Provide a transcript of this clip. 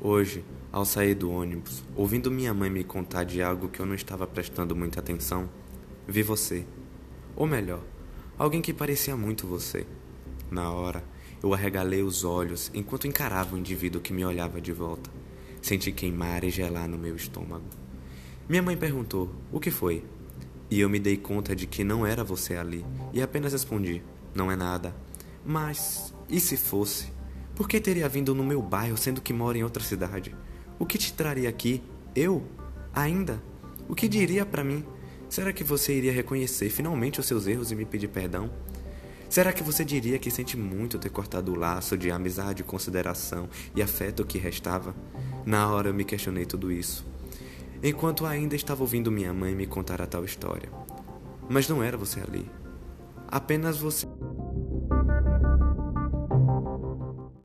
Hoje, ao sair do ônibus, ouvindo minha mãe me contar de algo que eu não estava prestando muita atenção, vi você. Ou melhor, alguém que parecia muito você. Na hora, eu arregalei os olhos enquanto encarava o indivíduo que me olhava de volta. Senti queimar e gelar no meu estômago. Minha mãe perguntou: O que foi? E eu me dei conta de que não era você ali e apenas respondi: Não é nada. Mas, e se fosse? Por que teria vindo no meu bairro sendo que mora em outra cidade? O que te traria aqui? Eu? Ainda? O que diria para mim? Será que você iria reconhecer finalmente os seus erros e me pedir perdão? Será que você diria que sente muito ter cortado o laço de amizade, consideração e afeto que restava? Na hora eu me questionei tudo isso, enquanto ainda estava ouvindo minha mãe me contar a tal história. Mas não era você ali. Apenas você.